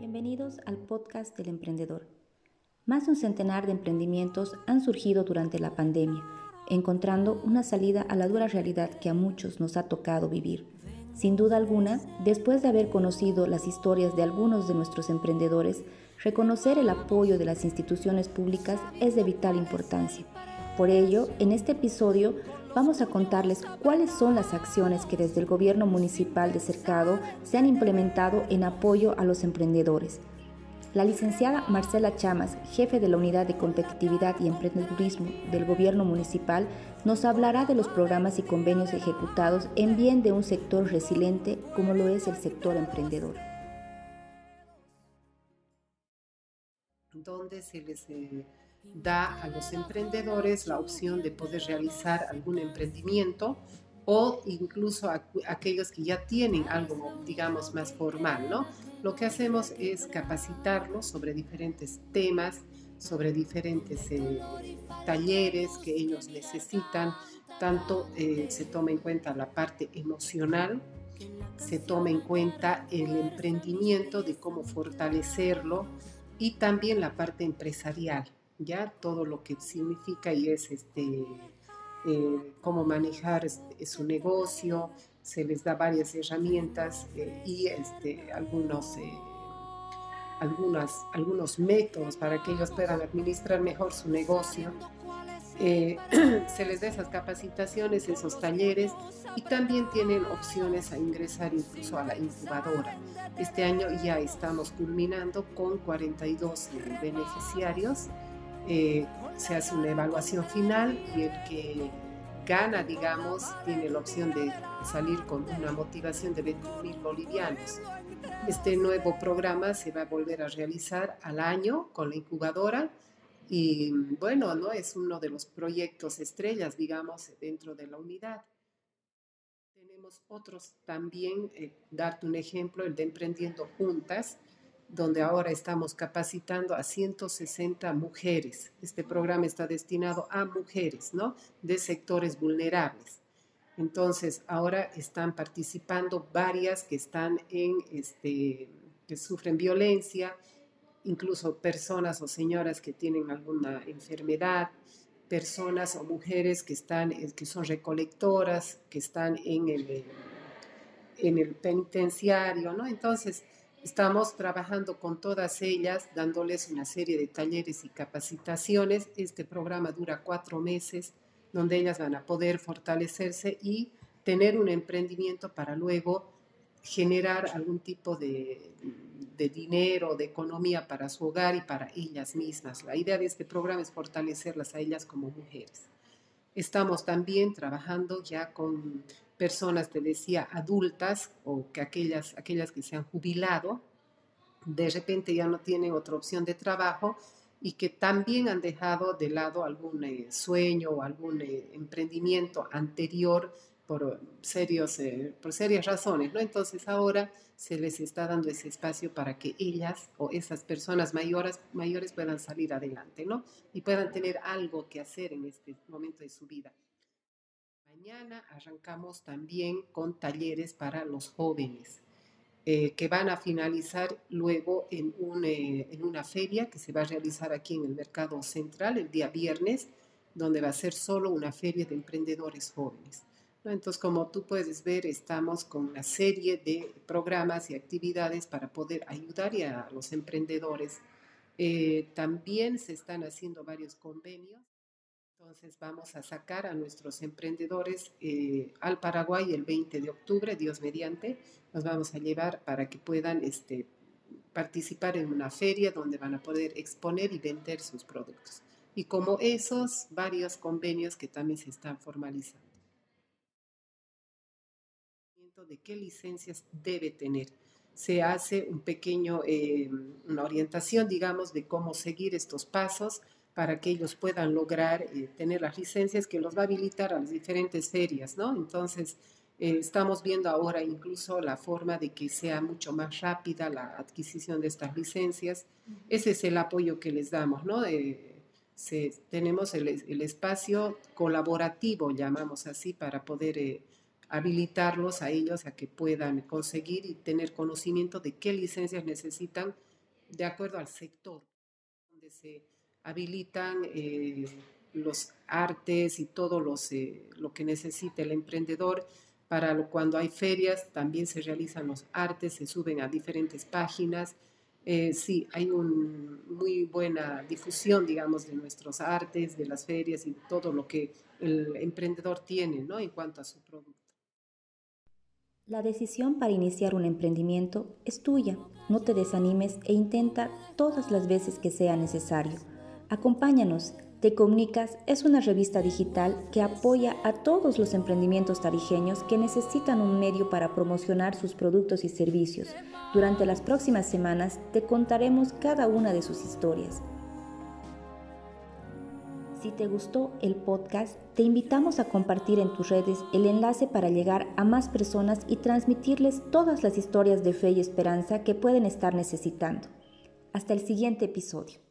Bienvenidos al podcast del emprendedor. Más de un centenar de emprendimientos han surgido durante la pandemia, encontrando una salida a la dura realidad que a muchos nos ha tocado vivir. Sin duda alguna, después de haber conocido las historias de algunos de nuestros emprendedores, reconocer el apoyo de las instituciones públicas es de vital importancia. Por ello, en este episodio vamos a contarles cuáles son las acciones que desde el gobierno municipal de Cercado se han implementado en apoyo a los emprendedores. La licenciada Marcela Chamas, jefe de la Unidad de Competitividad y Emprendedurismo del Gobierno Municipal, nos hablará de los programas y convenios ejecutados en bien de un sector resiliente como lo es el sector emprendedor. Donde se les eh, da a los emprendedores la opción de poder realizar algún emprendimiento o incluso a, aquellos que ya tienen algo, digamos, más formal, ¿no? Lo que hacemos es capacitarlos sobre diferentes temas, sobre diferentes eh, talleres que ellos necesitan, tanto eh, se toma en cuenta la parte emocional, se toma en cuenta el emprendimiento, de cómo fortalecerlo y también la parte empresarial, ya todo lo que significa y es este, eh, cómo manejar este, su negocio, se les da varias herramientas eh, y este, algunos, eh, algunas, algunos métodos para que ellos puedan administrar mejor su negocio. se les da esas capacitaciones, esos talleres y también tienen opciones a ingresar incluso a la incubadora. Este año ya estamos culminando con 42 beneficiarios eh, se hace una evaluación final y el que gana, digamos, tiene la opción de salir con una motivación de 21 mil bolivianos. Este nuevo programa se va a volver a realizar al año con la incubadora y bueno, ¿no? es uno de los proyectos estrellas, digamos, dentro de la unidad. Tenemos otros también, eh, darte un ejemplo, el de Emprendiendo Juntas, donde ahora estamos capacitando a 160 mujeres. Este programa está destinado a mujeres, ¿no? De sectores vulnerables. Entonces, ahora están participando varias que están en, este, que sufren violencia, incluso personas o señoras que tienen alguna enfermedad, personas o mujeres que están, que son recolectoras, que están en el, en el penitenciario, ¿no? Entonces, Estamos trabajando con todas ellas, dándoles una serie de talleres y capacitaciones. Este programa dura cuatro meses, donde ellas van a poder fortalecerse y tener un emprendimiento para luego generar algún tipo de, de dinero, de economía para su hogar y para ellas mismas. La idea de este programa es fortalecerlas a ellas como mujeres. Estamos también trabajando ya con personas, te decía, adultas o que aquellas, aquellas que se han jubilado, de repente ya no tienen otra opción de trabajo y que también han dejado de lado algún eh, sueño o algún eh, emprendimiento anterior por, serios, eh, por serias razones, ¿no? Entonces ahora se les está dando ese espacio para que ellas o esas personas mayores, mayores puedan salir adelante, ¿no? Y puedan tener algo que hacer en este momento de su vida. Mañana arrancamos también con talleres para los jóvenes. Eh, que van a finalizar luego en, un, eh, en, una feria que se va a realizar aquí en el Mercado Central el día viernes, donde va a ser solo una feria de emprendedores jóvenes. Entonces, como tú puedes ver, estamos con una serie de programas y actividades para poder ayudar a los emprendedores. Eh, también se están haciendo varios convenios. Entonces vamos a sacar a nuestros emprendedores eh, al Paraguay el 20 de octubre, Dios mediante. Los vamos a llevar para que puedan este, participar en una feria donde van a poder exponer y vender sus productos. Y como esos, varios convenios que también se están formalizando. De qué licencias debe tener. Se hace un pequeño, eh, una orientación, digamos, de cómo seguir estos pasos para que ellos puedan lograr eh, tener las licencias que los va a habilitar a las diferentes ferias, ¿no? Entonces, eh, estamos viendo ahora incluso la forma de que sea mucho más rápida la adquisición de estas licencias. Ese es el apoyo que les damos, ¿no? Eh, tenemos el, el, espacio colaborativo, llamamos así, para poder habilitarlos a ellos a que puedan conseguir y tener conocimiento de qué licencias necesitan de acuerdo al sector donde se habilitan eh, los artes y todo los, lo que necesita el emprendedor. Para lo, cuando hay ferias también se realizan los artes, se suben a diferentes páginas. Eh, sí, hay una muy buena difusión, digamos, de nuestros artes, de las ferias y todo lo que el emprendedor tiene, ¿no? En cuanto a su producto. La decisión para iniciar un emprendimiento es tuya. No te desanimes e intenta todas las veces que sea necesario. Acompáñanos. Te Comunicas es una revista digital que apoya a todos los emprendimientos tarijeños que necesitan un medio para promocionar sus productos y servicios. Durante las próximas semanas te contaremos cada una de sus historias. Si te gustó el podcast, te invitamos a compartir en tus redes el enlace para llegar a más personas y transmitirles todas las historias de fe y esperanza que pueden estar necesitando. Hasta el siguiente episodio.